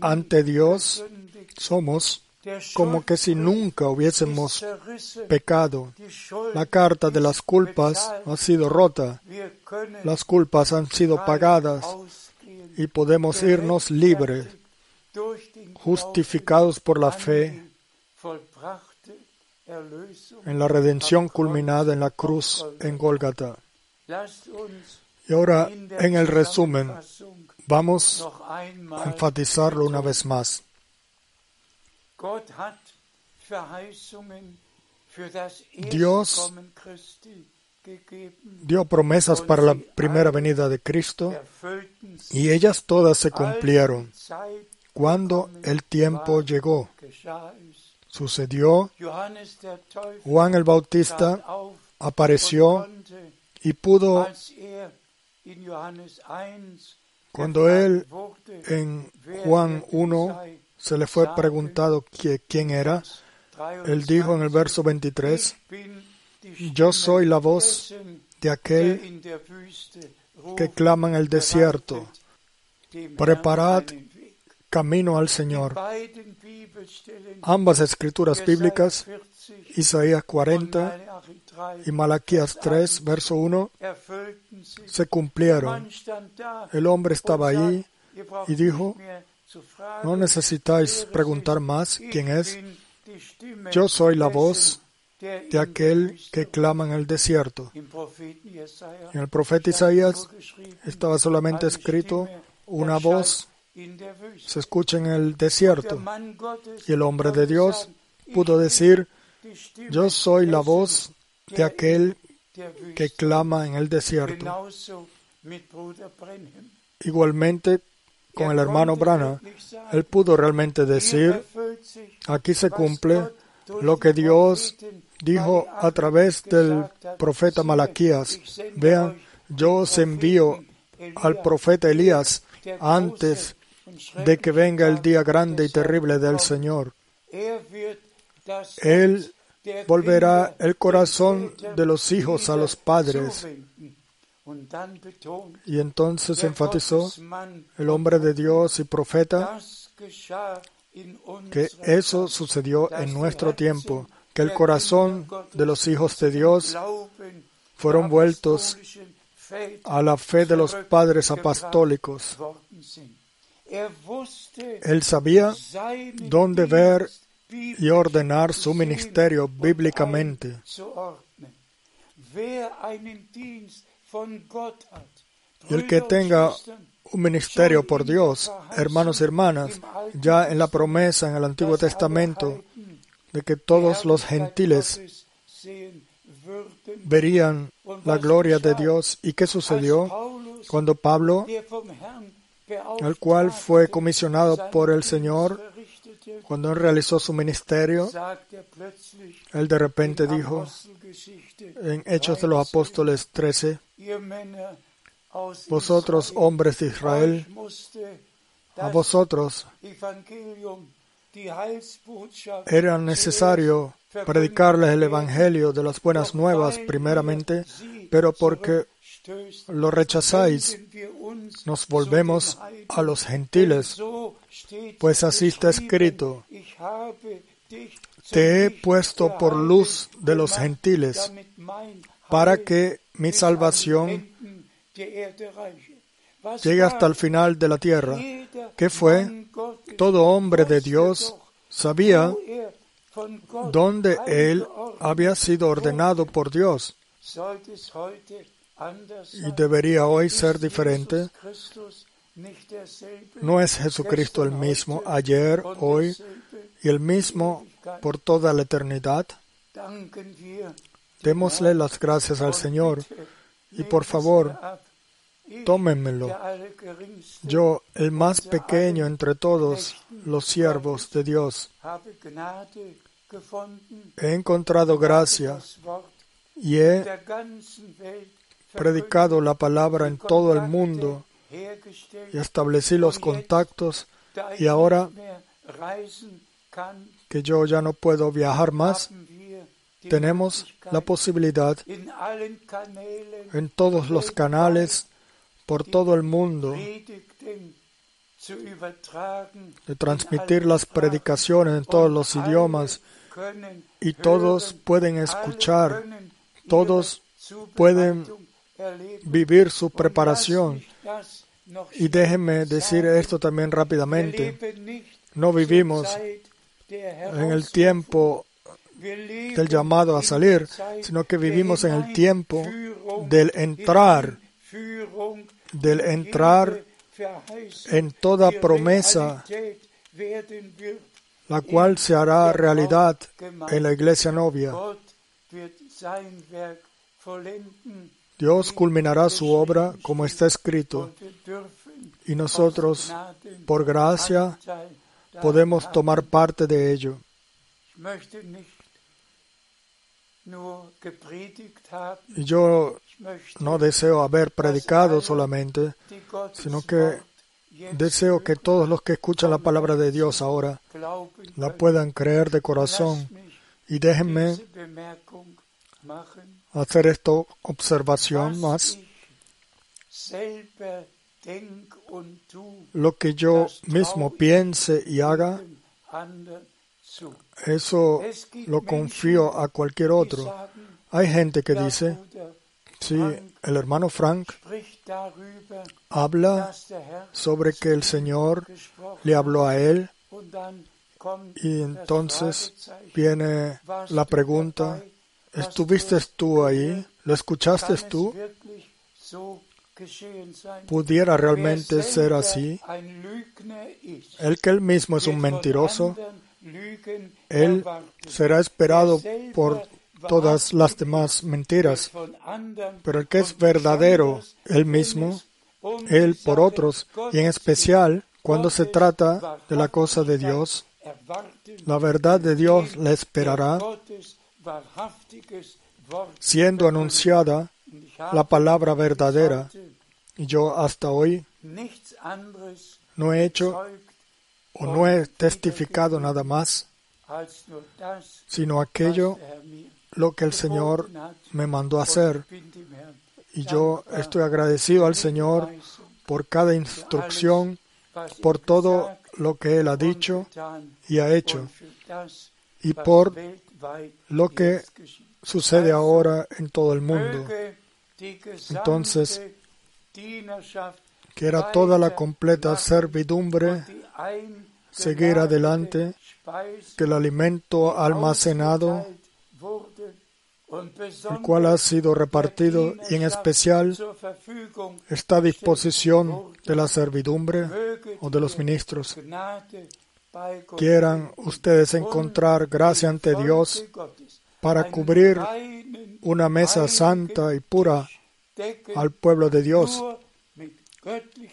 ante Dios somos como que si nunca hubiésemos pecado. La carta de las culpas ha sido rota, las culpas han sido pagadas y podemos irnos libres, justificados por la fe en la redención culminada en la cruz en Gólgata. Y ahora, en el resumen, vamos a enfatizarlo una vez más. Dios dio promesas para la primera venida de Cristo y ellas todas se cumplieron cuando el tiempo llegó. Sucedió, Juan el Bautista apareció y pudo, cuando él en Juan 1 se le fue preguntado quién era, él dijo en el verso 23, yo soy la voz de aquel que clama en el desierto, preparad camino al Señor. Ambas escrituras bíblicas, Isaías 40 y Malaquías 3, verso 1, se cumplieron. El hombre estaba ahí y dijo, no necesitáis preguntar más quién es. Yo soy la voz de aquel que clama en el desierto. En el profeta Isaías estaba solamente escrito una voz se escucha en el desierto. Y el hombre de Dios pudo decir, yo soy la voz de aquel que clama en el desierto. Igualmente con el hermano Brana, él pudo realmente decir, aquí se cumple lo que Dios dijo a través del profeta Malaquías. Vean, yo os envío al profeta Elías antes de que venga el día grande y terrible del Señor. Él volverá el corazón de los hijos a los padres. Y entonces enfatizó el hombre de Dios y profeta que eso sucedió en nuestro tiempo, que el corazón de los hijos de Dios fueron vueltos a la fe de los padres apostólicos. Él sabía dónde ver y ordenar su ministerio bíblicamente. Y el que tenga un ministerio por Dios, hermanos y hermanas, ya en la promesa en el Antiguo Testamento de que todos los gentiles verían la gloria de Dios. ¿Y qué sucedió cuando Pablo el cual fue comisionado por el Señor cuando él realizó su ministerio. Él de repente dijo en Hechos de los Apóstoles 13, vosotros hombres de Israel, a vosotros era necesario predicarles el Evangelio de las buenas nuevas primeramente, pero porque lo rechazáis, nos volvemos a los gentiles, pues así está escrito, te he puesto por luz de los gentiles, para que mi salvación llegue hasta el final de la tierra. ¿Qué fue? Todo hombre de Dios sabía dónde él había sido ordenado por Dios y debería hoy ser diferente. No es Jesucristo el mismo ayer, hoy y el mismo por toda la eternidad. Démosle las gracias al Señor y por favor, tómenmelo. Yo, el más pequeño entre todos los siervos de Dios, he encontrado gracia y he predicado la palabra en todo el mundo y establecí los contactos y ahora que yo ya no puedo viajar más, tenemos la posibilidad en todos los canales por todo el mundo de transmitir las predicaciones en todos los idiomas y todos pueden escuchar, todos pueden vivir su preparación. Y déjenme decir esto también rápidamente. No vivimos en el tiempo del llamado a salir, sino que vivimos en el tiempo del entrar, del entrar en toda promesa, la cual se hará realidad en la iglesia novia. Dios culminará su obra como está escrito, y nosotros, por gracia, podemos tomar parte de ello. Y yo no deseo haber predicado solamente, sino que deseo que todos los que escuchan la palabra de Dios ahora la puedan creer de corazón. Y déjenme hacer esta observación más. Lo que yo mismo piense y haga, eso lo confío a cualquier otro. Hay gente que dice, sí, el hermano Frank habla sobre que el Señor le habló a él y entonces viene la pregunta, ¿estuviste tú ahí? gehört? ¿Lo escuchaste tú? ¿Pudiera realmente ser así? El que él mismo es un mentiroso, él será esperado por todas las demás mentiras. Pero el que es verdadero, él mismo, él por otros, y en especial cuando se trata de la cosa de Dios, la verdad de Dios le esperará, siendo anunciada la palabra verdadera. Y yo hasta hoy no he hecho o no he testificado nada más, sino aquello lo que el Señor me mandó hacer. Y yo estoy agradecido al Señor por cada instrucción, por todo lo que Él ha dicho y ha hecho, y por lo que sucede ahora en todo el mundo. Entonces, Dienerschaft Quiera toda la completa servidumbre seguir adelante, que el alimento almacenado, el cual ha sido repartido y en especial está a disposición de la servidumbre o de los ministros. Quieran ustedes encontrar gracia ante Dios para cubrir una mesa santa y pura al pueblo de Dios,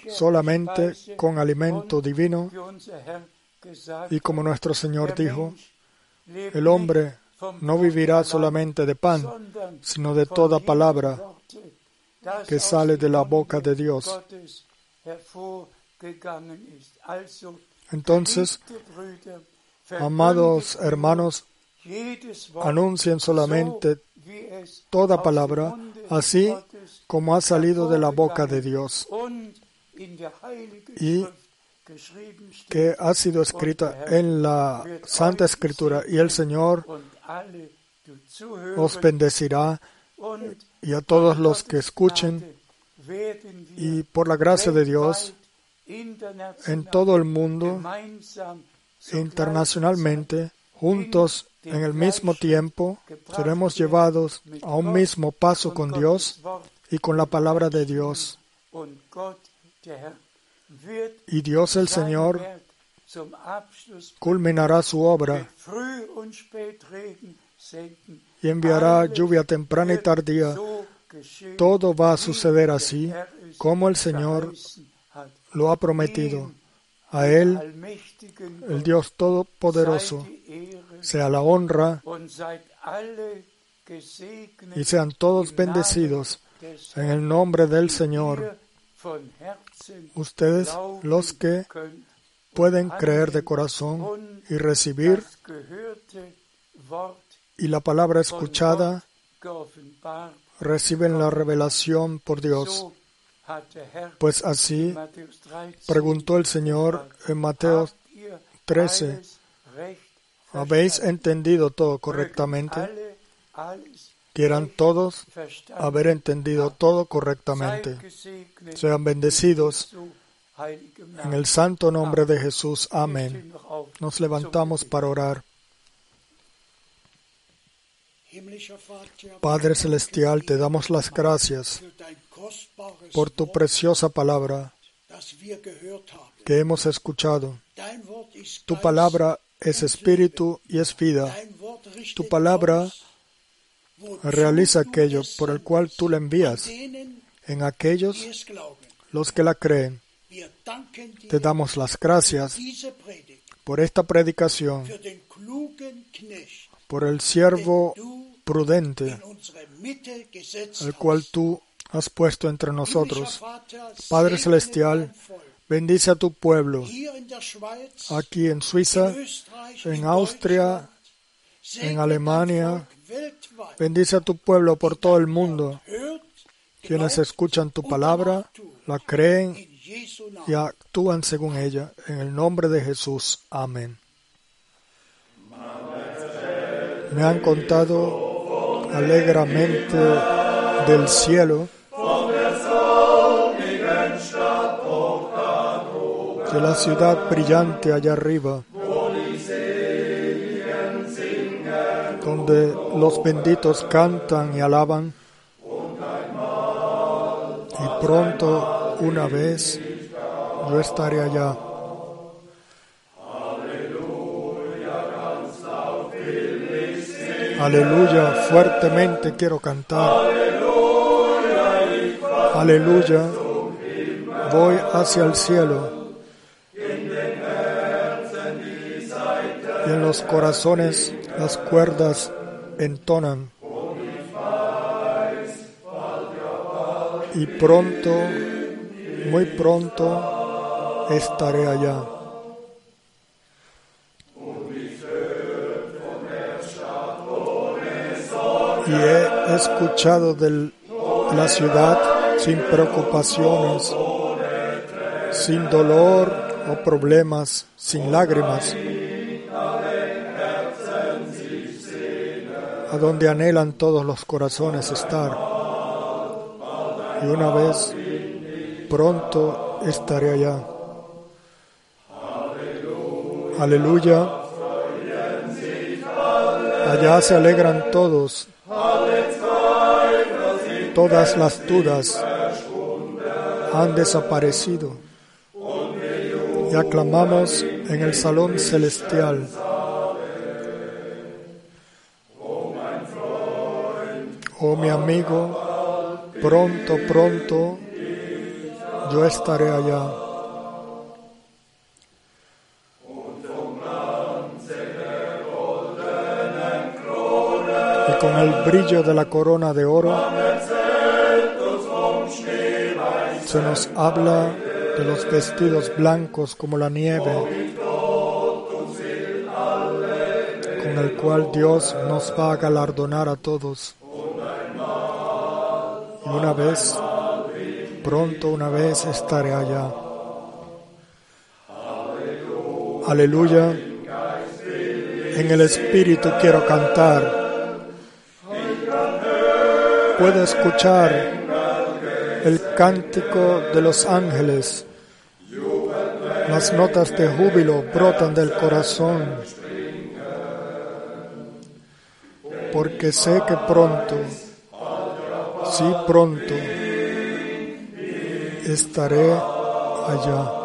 solamente con alimento divino. Y como nuestro Señor dijo, el hombre no vivirá solamente de pan, sino de toda palabra que sale de la boca de Dios. Entonces, amados hermanos, anuncien solamente toda palabra, así como ha salido de la boca de Dios, y que ha sido escrita en la Santa Escritura, y el Señor os bendecirá y a todos los que escuchen, y por la gracia de Dios, en todo el mundo, internacionalmente, juntos, en el mismo tiempo, seremos llevados a un mismo paso con Dios y con la palabra de Dios. Y Dios el Señor culminará su obra y enviará lluvia temprana y tardía. Todo va a suceder der así, como el Señor. Lo ha prometido. A Él, el Dios Todopoderoso, sea la honra y sean todos bendecidos en el nombre del Señor. Ustedes, los que pueden creer de corazón y recibir y la palabra escuchada reciben la revelación por Dios. Pues así Matthäus 13 preguntó el Señor en Mateo, habt ihr 13, alles recht ¿habéis entendido todo correctamente? Quieran todos haber entendido todo correctamente. Sean bendecidos en el santo nombre de Jesús. Amén. Nos levantamos para orar. Padre Celestial, te damos las gracias por tu preciosa palabra que hemos escuchado. Tu palabra es espíritu y es vida. Tu palabra realiza aquello por el cual tú la envías en aquellos los que la creen. Te damos las gracias por esta predicación, por el siervo prudente, el cual tú has puesto entre nosotros. Padre Celestial. Bendice a tu pueblo aquí en Suiza, en Austria, en Alemania. Bendice a tu pueblo por todo el mundo, quienes escuchan tu palabra, la creen y actúan según ella. En el nombre de Jesús. Amén. Me han contado alegremente del cielo de la ciudad brillante allá arriba, donde los benditos cantan y alaban, y pronto una vez yo estaré allá. Aleluya, fuertemente quiero cantar. Aleluya, voy hacia el cielo. Los corazones las cuerdas entonan. Y pronto, muy pronto, estaré allá. y he escuchado de la ciudad sin preocupaciones, sin dolor o problemas, sin lágrimas, donde anhelan todos los corazones estar. Y una vez pronto estaré allá. Aleluya. Allá se alegran todos todas las dudas han desaparecido y aclamamos en el salón celestial. Oh mi amigo, pronto, pronto yo estaré allá. Y con el brillo de la corona de oro se nos habla de los vestidos blancos como la nieve, con el cual Dios nos va a galardonar a todos. Una vez, pronto una vez estaré allá. Aleluya. En el Espíritu quiero cantar. Puedo escuchar el cántico de los ángeles. Las notas de júbilo brotan del corazón, porque sé que pronto, sí pronto, estaré allá.